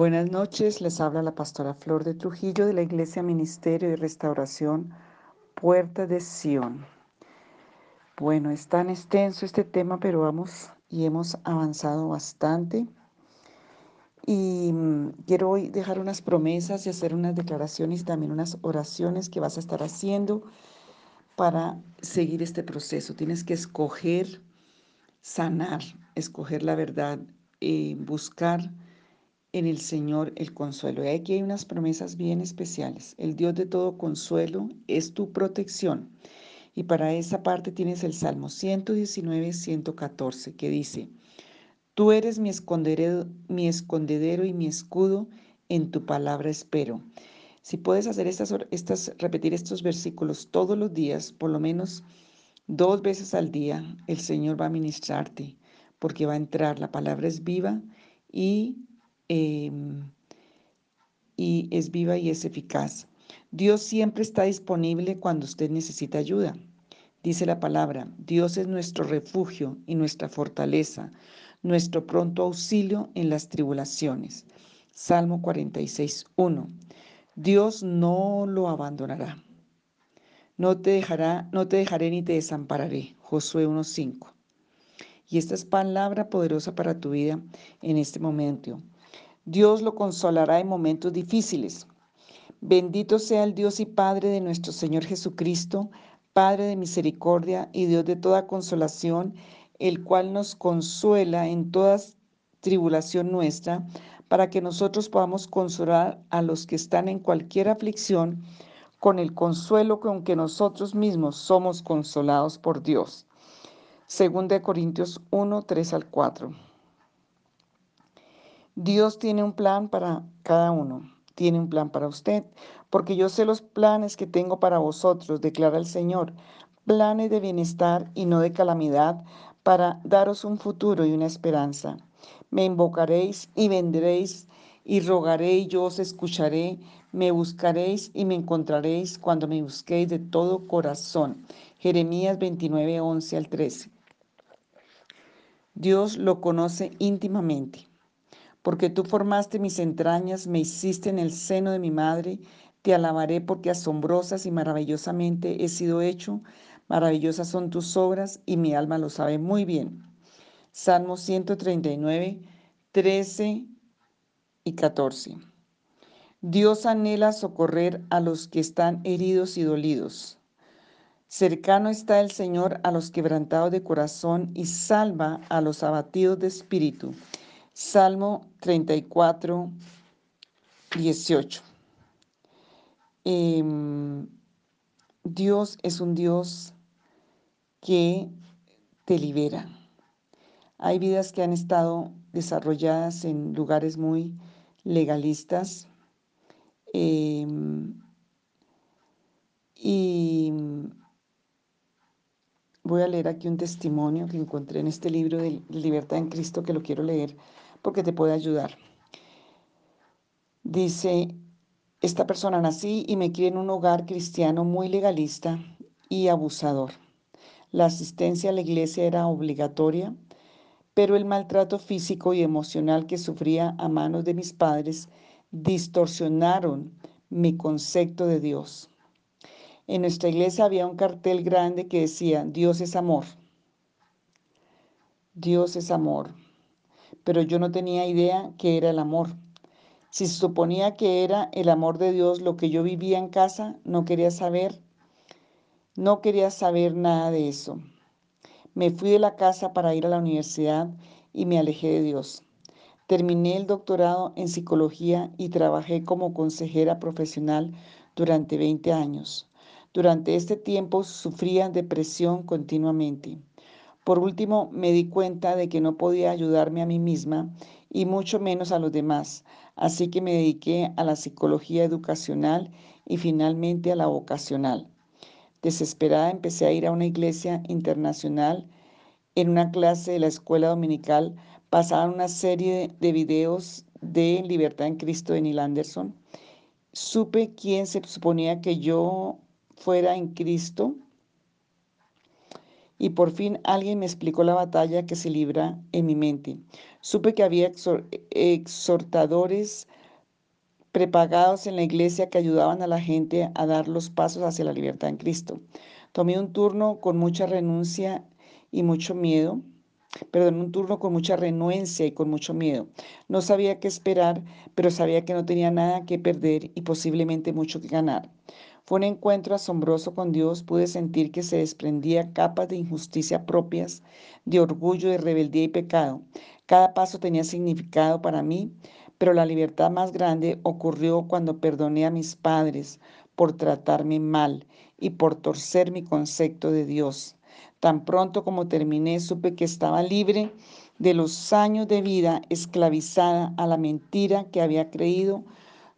Buenas noches, les habla la pastora Flor de Trujillo de la Iglesia Ministerio y Restauración Puerta de Sion. Bueno, es tan extenso este tema, pero vamos y hemos avanzado bastante. Y mm, quiero hoy dejar unas promesas y hacer unas declaraciones y también unas oraciones que vas a estar haciendo para seguir este proceso. Tienes que escoger sanar, escoger la verdad, eh, buscar en el Señor el consuelo. Y aquí hay unas promesas bien especiales. El Dios de todo consuelo es tu protección. Y para esa parte tienes el Salmo 119, 114, que dice, Tú eres mi escondedero, mi escondedero y mi escudo, en tu palabra espero. Si puedes hacer estas, estas, repetir estos versículos todos los días, por lo menos dos veces al día, el Señor va a ministrarte, porque va a entrar, la palabra es viva y Em, y es viva y es eficaz. Dios siempre está disponible cuando usted necesita ayuda. Dice la palabra, Dios es nuestro refugio y nuestra fortaleza, nuestro pronto auxilio en las tribulaciones. Salmo 46, 1. Dios no lo abandonará. No te dejará, no te dejaré ni te desampararé. Josué 1:5. Y esta es palabra poderosa para tu vida en este momento. Dios lo consolará en momentos difíciles. Bendito sea el Dios y Padre de nuestro Señor Jesucristo, Padre de misericordia y Dios de toda consolación, el cual nos consuela en toda tribulación nuestra, para que nosotros podamos consolar a los que están en cualquier aflicción con el consuelo con que nosotros mismos somos consolados por Dios. Segunda de Corintios 1, 3 al 4. Dios tiene un plan para cada uno, tiene un plan para usted, porque yo sé los planes que tengo para vosotros, declara el Señor, planes de bienestar y no de calamidad, para daros un futuro y una esperanza. Me invocaréis y vendréis, y rogaré y yo os escucharé, me buscaréis y me encontraréis cuando me busquéis de todo corazón. Jeremías 29, 11 al 13. Dios lo conoce íntimamente porque tú formaste mis entrañas, me hiciste en el seno de mi madre, te alabaré porque asombrosas y maravillosamente he sido hecho, maravillosas son tus obras y mi alma lo sabe muy bien. Salmo 139, 13 y 14. Dios anhela socorrer a los que están heridos y dolidos. Cercano está el Señor a los quebrantados de corazón y salva a los abatidos de espíritu. Salmo 34, 18. Em, Dios es un Dios que te libera. Hay vidas que han estado desarrolladas en lugares muy legalistas em, y voy a leer aquí un testimonio que encontré en este libro de Libertad en Cristo que lo quiero leer porque te puede ayudar. Dice, esta persona nací y me crié en un hogar cristiano muy legalista y abusador. La asistencia a la iglesia era obligatoria, pero el maltrato físico y emocional que sufría a manos de mis padres distorsionaron mi concepto de Dios. En nuestra iglesia había un cartel grande que decía, Dios es amor. Dios es amor pero yo no tenía idea que era el amor. Si se suponía que era el amor de Dios lo que yo vivía en casa, no quería saber, no quería saber nada de eso. Me fui de la casa para ir a la universidad y me alejé de Dios. Terminé el doctorado en psicología y trabajé como consejera profesional durante 20 años. Durante este tiempo sufría depresión continuamente. Por último, me di cuenta de que no podía ayudarme a mí misma y mucho menos a los demás, así que me dediqué a la psicología educacional y finalmente a la vocacional. Desesperada empecé a ir a una iglesia internacional. En una clase de la escuela dominical pasaban una serie de videos de Libertad en Cristo de Neil Anderson. Supe quién se suponía que yo fuera en Cristo y por fin alguien me explicó la batalla que se libra en mi mente. Supe que había exhortadores prepagados en la iglesia que ayudaban a la gente a dar los pasos hacia la libertad en Cristo. Tomé un turno con mucha renuncia y mucho miedo, perdón, un turno con mucha renuencia y con mucho miedo. No sabía qué esperar, pero sabía que no tenía nada que perder y posiblemente mucho que ganar. Fue un encuentro asombroso con Dios, pude sentir que se desprendía capas de injusticia propias, de orgullo, de rebeldía y pecado. Cada paso tenía significado para mí, pero la libertad más grande ocurrió cuando perdoné a mis padres por tratarme mal y por torcer mi concepto de Dios. Tan pronto como terminé, supe que estaba libre de los años de vida esclavizada a la mentira que había creído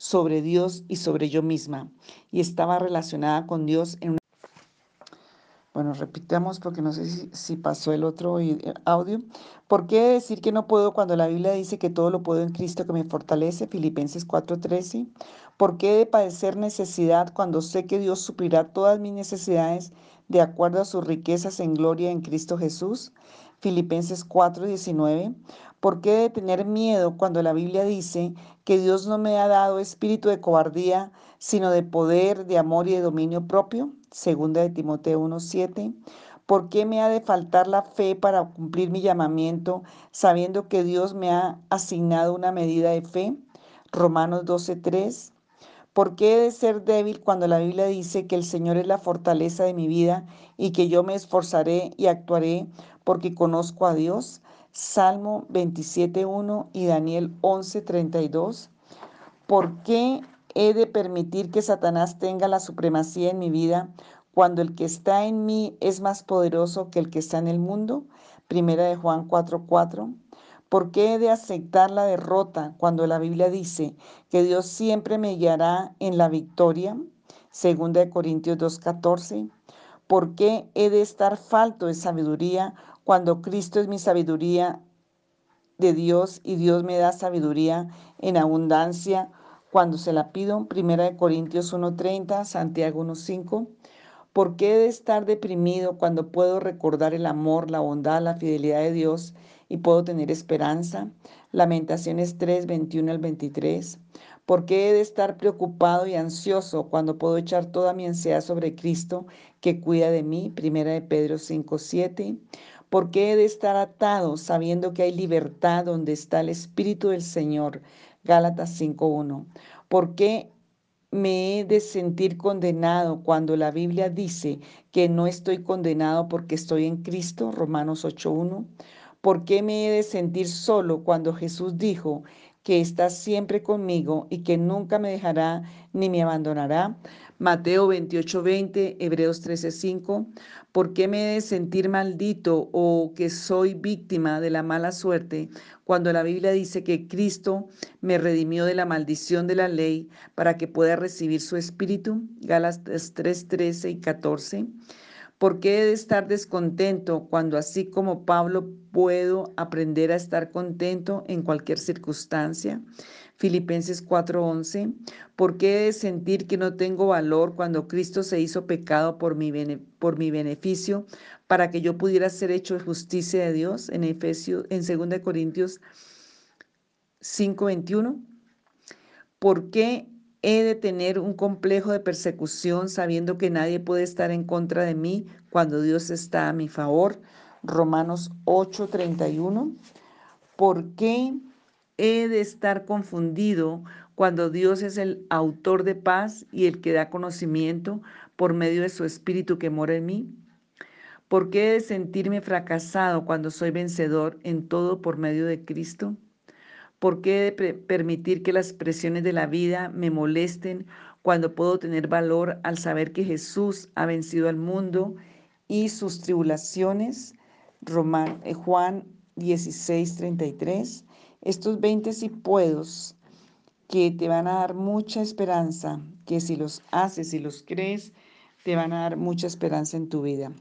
sobre Dios y sobre yo misma, y estaba relacionada con Dios en una... Bueno, repitamos porque no sé si, pasó el otro audio. ¿Por qué decir que no puedo cuando la Biblia dice que todo lo puedo en Cristo que me fortalece? Filipenses 4:13. ¿Por qué de padecer necesidad cuando sé que Dios suplirá todas mis necesidades de acuerdo a sus riquezas en gloria en Cristo Jesús? Filipenses 4:19. ¿Por qué de tener miedo cuando la Biblia dice que Dios no me ha dado espíritu de cobardía, sino de poder, de amor y de dominio propio? Segunda de Timoteo 1:7. ¿Por qué me ha de faltar la fe para cumplir mi llamamiento, sabiendo que Dios me ha asignado una medida de fe? Romanos 12:3. ¿Por qué he de ser débil cuando la Biblia dice que el Señor es la fortaleza de mi vida y que yo me esforzaré y actuaré porque conozco a Dios? Salmo 27.1 y Daniel 11.32. ¿Por qué he de permitir que Satanás tenga la supremacía en mi vida cuando el que está en mí es más poderoso que el que está en el mundo? Primera de Juan 4.4. ¿Por qué he de aceptar la derrota cuando la Biblia dice que Dios siempre me guiará en la victoria? Segunda de Corintios 2.14. ¿Por qué he de estar falto de sabiduría cuando Cristo es mi sabiduría de Dios y Dios me da sabiduría en abundancia cuando se la pido? Primera de Corintios 1.30, Santiago 1.5. ¿Por qué he de estar deprimido cuando puedo recordar el amor, la bondad, la fidelidad de Dios y puedo tener esperanza? Lamentaciones 3, 21 al 23. ¿Por qué he de estar preocupado y ansioso cuando puedo echar toda mi ansiedad sobre Cristo que cuida de mí? Primera de Pedro 5, 7. ¿Por qué he de estar atado sabiendo que hay libertad donde está el Espíritu del Señor? Gálatas 5.1. ¿Por qué me he de sentir condenado cuando la Biblia dice que no estoy condenado porque estoy en Cristo? Romanos 8.1. ¿Por qué me he de sentir solo cuando Jesús dijo que está siempre conmigo y que nunca me dejará ni me abandonará? Mateo 28:20, Hebreos 13:5. ¿Por qué me he de sentir maldito o que soy víctima de la mala suerte cuando la Biblia dice que Cristo me redimió de la maldición de la ley para que pueda recibir su espíritu? Gálatas 3:13 y 14. ¿Por qué he de estar descontento cuando así como Pablo puedo aprender a estar contento en cualquier circunstancia? Filipenses 4:11. ¿Por qué he de sentir que no tengo valor cuando Cristo se hizo pecado por mi, por mi beneficio para que yo pudiera ser hecho justicia de Dios? En Efesios, en 2 Corintios 5:21. ¿Por qué he de tener un complejo de persecución sabiendo que nadie puede estar en contra de mí cuando Dios está a mi favor. Romanos 8:31. ¿Por qué he de estar confundido cuando Dios es el autor de paz y el que da conocimiento por medio de su espíritu que mora en mí? ¿Por qué he de sentirme fracasado cuando soy vencedor en todo por medio de Cristo? ¿Por qué permitir que las presiones de la vida me molesten cuando puedo tener valor al saber que Jesús ha vencido al mundo y sus tribulaciones? Roman, eh, Juan 16, 33. Estos 20 si puedos que te van a dar mucha esperanza, que si los haces y los crees, te van a dar mucha esperanza en tu vida.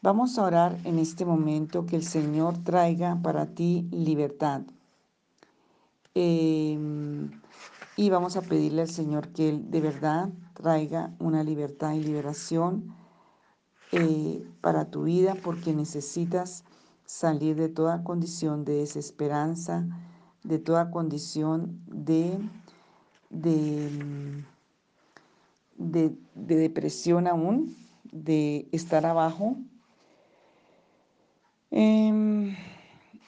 Vamos a orar en este momento que el Señor traiga para ti libertad. Em, y vamos a pedirle al Señor que Él de verdad traiga una libertad y liberación eh, para tu vida porque necesitas salir de toda condición de desesperanza, de toda condición de de, de, depresión aún, de estar abajo. Em,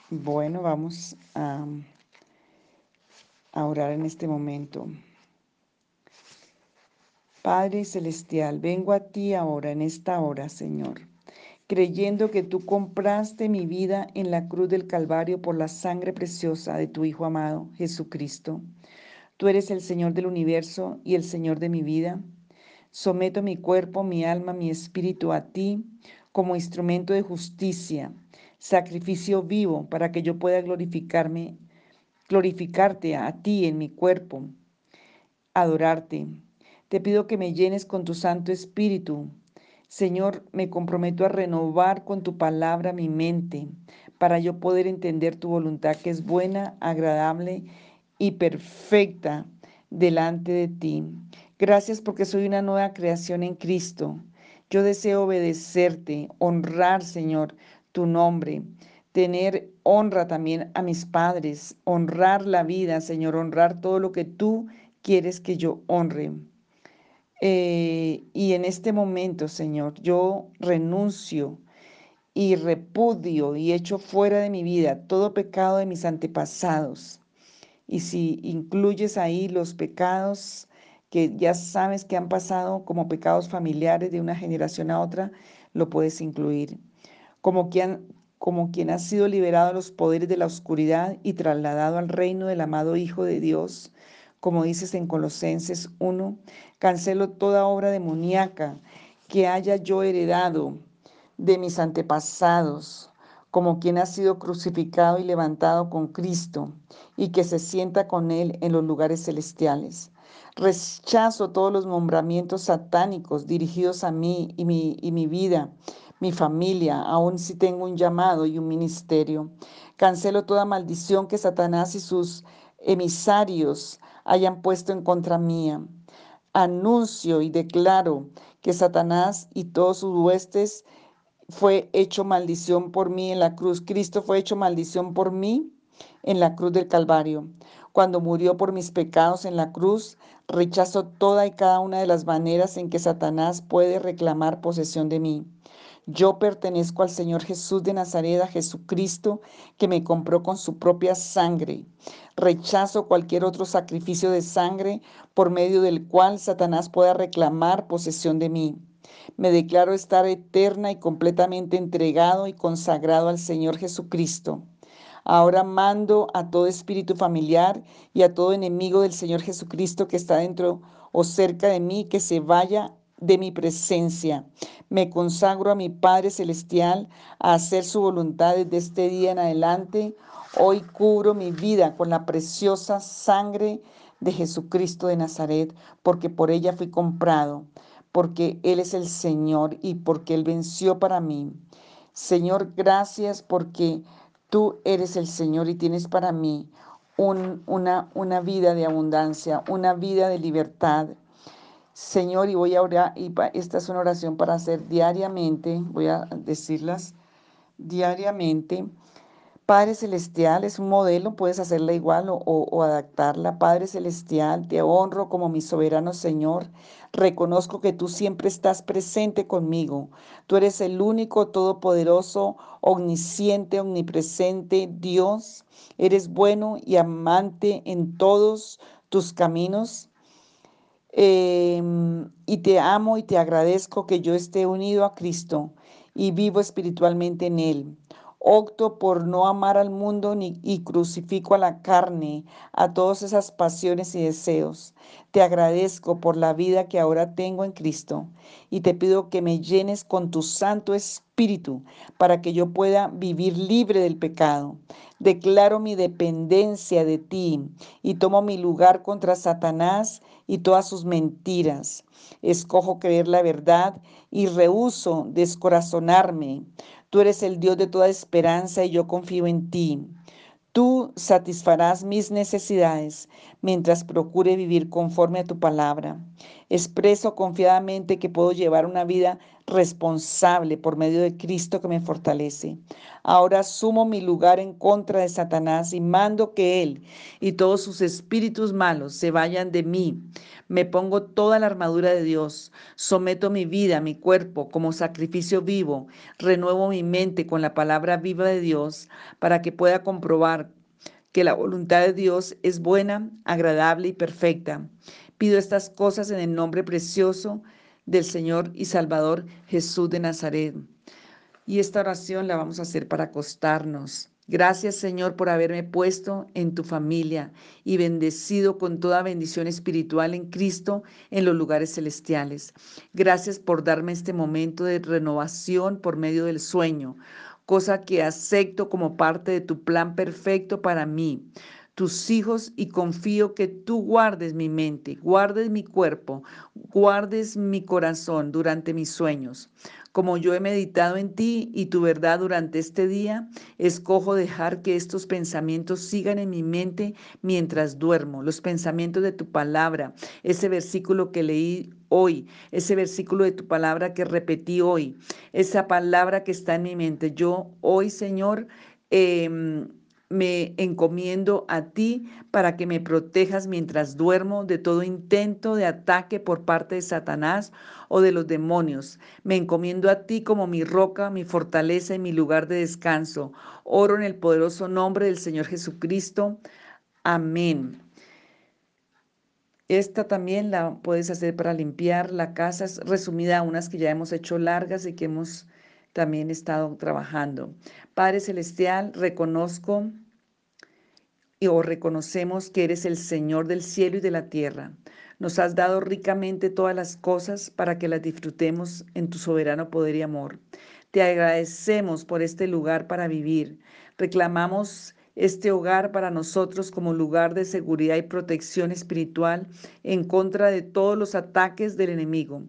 bueno, vamos a, a orar en este momento. Padre Celestial, vengo a ti ahora, en esta hora, Señor, creyendo que tú compraste mi vida en la cruz del Calvario por la sangre preciosa de tu Hijo amado, Jesucristo. Tú eres el Señor del universo y el Señor de mi vida. Someto mi cuerpo, mi alma, mi espíritu a ti como instrumento de justicia, sacrificio vivo para que yo pueda glorificarme, glorificarte a ti en mi cuerpo, adorarte te pido que me llenes con tu Santo Espíritu. Señor, me comprometo a renovar con tu palabra mi mente para yo poder entender tu voluntad que es buena, agradable y perfecta delante de ti. Gracias porque soy una nueva creación en Cristo. Yo deseo obedecerte, honrar, Señor, tu nombre, tener honra también a mis padres, honrar la vida, Señor, honrar todo lo que tú quieres que yo honre. Eh, y en este momento, Señor, yo renuncio y repudio y echo fuera de mi vida todo pecado de mis antepasados. Y si incluyes ahí los pecados que ya sabes que han pasado como pecados familiares de una generación a otra, lo puedes incluir. Como quien, como quien ha sido liberado de los poderes de la oscuridad y trasladado al reino del amado Hijo de Dios, como dices en Colosenses 1, cancelo toda obra demoníaca que haya yo heredado de mis antepasados, como quien ha sido crucificado y levantado con Cristo y que se sienta con Él en los lugares celestiales. Rechazo todos los nombramientos satánicos dirigidos a mí y mi, y mi vida, mi familia, aun si tengo un llamado y un ministerio. Cancelo toda maldición que Satanás y sus emisarios hayan puesto en contra mía. Anuncio y declaro que Satanás y todos sus huestes fue hecho maldición por mí en la cruz. Cristo fue hecho maldición por mí en la cruz del Calvario. Cuando murió por mis pecados en la cruz, rechazo toda y cada una de las maneras en que Satanás puede reclamar posesión de mí. Yo pertenezco al Señor Jesús de Nazaret, a Jesucristo, que me compró con su propia sangre. Rechazo cualquier otro sacrificio de sangre por medio del cual Satanás pueda reclamar posesión de mí. Me declaro estar eterna y completamente entregado y consagrado al Señor Jesucristo. Ahora mando a todo espíritu familiar y a todo enemigo del Señor Jesucristo que está dentro o cerca de mí que se vaya de mi presencia. Me consagro a mi Padre Celestial a hacer su voluntad desde este día en adelante. Hoy cubro mi vida con la preciosa sangre de Jesucristo de Nazaret, porque por ella fui comprado, porque Él es el Señor y porque Él venció para mí. Señor, gracias porque tú eres el Señor y tienes para mí una, una vida de abundancia, una vida de libertad Señor, y voy a orar, y esta es una oración para hacer diariamente, voy a decirlas diariamente. Padre Celestial es un modelo, puedes hacerla igual o, o, adaptarla. Padre Celestial, te honro como mi soberano Señor. Reconozco que tú siempre estás presente conmigo. Tú eres el único, todopoderoso, omnisciente, omnipresente Dios. Eres bueno y amante en todos tus caminos. Em, y te amo y te agradezco que yo esté unido a Cristo y vivo espiritualmente en Él. Opto por no amar al mundo ni, y crucifico a la carne, a todas esas pasiones y deseos. Te agradezco por la vida que ahora tengo en Cristo y te pido que me llenes con tu Santo Espíritu para que yo pueda vivir libre del pecado. Declaro mi dependencia de ti y tomo mi lugar contra Satanás y todas sus mentiras. Escojo creer la verdad y rehuso descorazonarme. Tú eres el Dios de toda esperanza y yo confío en ti. Tú satisfarás mis necesidades mientras procure vivir conforme a tu palabra. Expreso confiadamente que puedo llevar una vida responsable por medio de Cristo que me fortalece. Ahora asumo mi lugar en contra de Satanás y mando que él y todos sus espíritus malos se vayan de mí. Me pongo toda la armadura de Dios, someto mi vida, mi cuerpo como sacrificio vivo, renuevo mi mente con la palabra viva de Dios para que pueda comprobar que la voluntad de Dios es buena, agradable y perfecta. Pido estas cosas en el nombre precioso del Señor y Salvador Jesús de Nazaret. Y esta oración la vamos a hacer para acostarnos. Gracias Señor por haberme puesto en tu familia y bendecido con toda bendición espiritual en Cristo en los lugares celestiales. Gracias por darme este momento de renovación por medio del sueño, cosa que acepto como parte de tu plan perfecto para mí tus hijos y confío que tú guardes mi mente, guardes mi cuerpo, guardes mi corazón durante mis sueños. Como yo he meditado en ti y tu verdad durante este día, escojo dejar que estos pensamientos sigan en mi mente mientras duermo, los pensamientos de tu palabra, ese versículo que leí hoy, ese versículo de tu palabra que repetí hoy, esa palabra que está en mi mente. Yo hoy, Señor, eh, me encomiendo a ti para que me protejas mientras duermo de todo intento de ataque por parte de Satanás o de los demonios. Me encomiendo a ti como mi roca, mi fortaleza y mi lugar de descanso. Oro en el poderoso nombre del Señor Jesucristo. Amén. Esta también la puedes hacer para limpiar la casa, es resumida a unas que ya hemos hecho largas y que hemos también estado trabajando. Padre Celestial, reconozco y o reconocemos que eres el Señor del cielo y de la tierra. Nos has dado ricamente todas las cosas para que las disfrutemos en tu soberano poder y amor. Te agradecemos por este lugar para vivir. Reclamamos este hogar para nosotros como lugar de seguridad y protección espiritual en contra de todos los ataques del enemigo.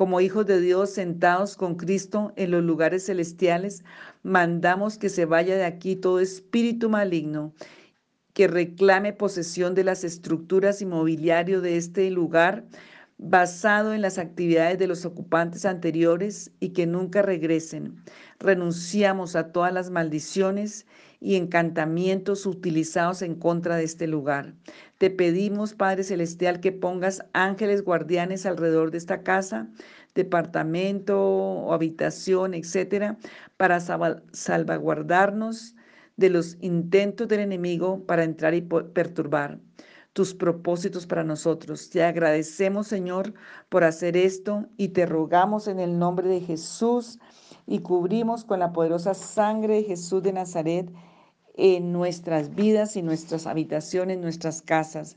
Como hijos de Dios sentados con Cristo en los lugares celestiales, mandamos que se vaya de aquí todo espíritu maligno que reclame posesión de las estructuras y mobiliario de este lugar basado en las actividades de los ocupantes anteriores y que nunca regresen. Renunciamos a todas las maldiciones y encantamientos utilizados en contra de este lugar. Te pedimos, Padre Celestial, que pongas ángeles guardianes alrededor de esta casa, departamento o habitación, etcétera, para salvaguardarnos de los intentos del enemigo para entrar y perturbar tus propósitos para nosotros. Te agradecemos, Señor, por hacer esto y te rogamos en el nombre de Jesús y cubrimos con la poderosa sangre de Jesús de Nazaret en nuestras vidas y nuestras habitaciones, nuestras casas.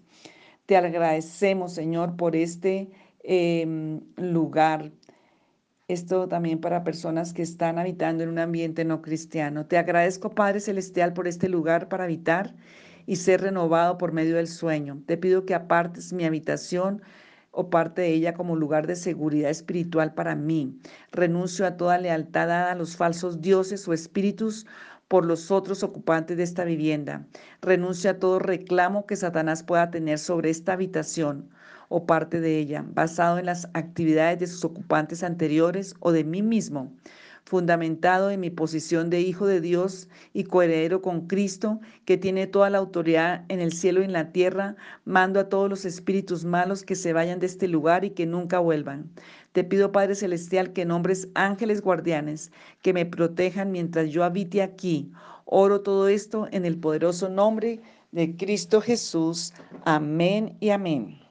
Te agradecemos, Señor, por este em, lugar. Esto también para personas que están habitando en un ambiente no cristiano. Te agradezco, Padre Celestial, por este lugar para habitar y ser renovado por medio del sueño. Te pido que apartes mi habitación o parte de ella como lugar de seguridad espiritual para mí. Renuncio a toda lealtad a los falsos dioses o espíritus por los otros ocupantes de esta vivienda. Renuncio a todo reclamo que Satanás pueda tener sobre esta habitación o parte de ella, basado en las actividades de sus ocupantes anteriores o de mí mismo fundamentado en mi posición de hijo de Dios y coheredero con Cristo, que tiene toda la autoridad en el cielo y en la tierra, mando a todos los espíritus malos que se vayan de este lugar y que nunca vuelvan. Te pido, Padre Celestial, que nombres ángeles guardianes que me protejan mientras yo habite aquí. Oro todo esto en el poderoso nombre de Cristo Jesús. Amén y amén.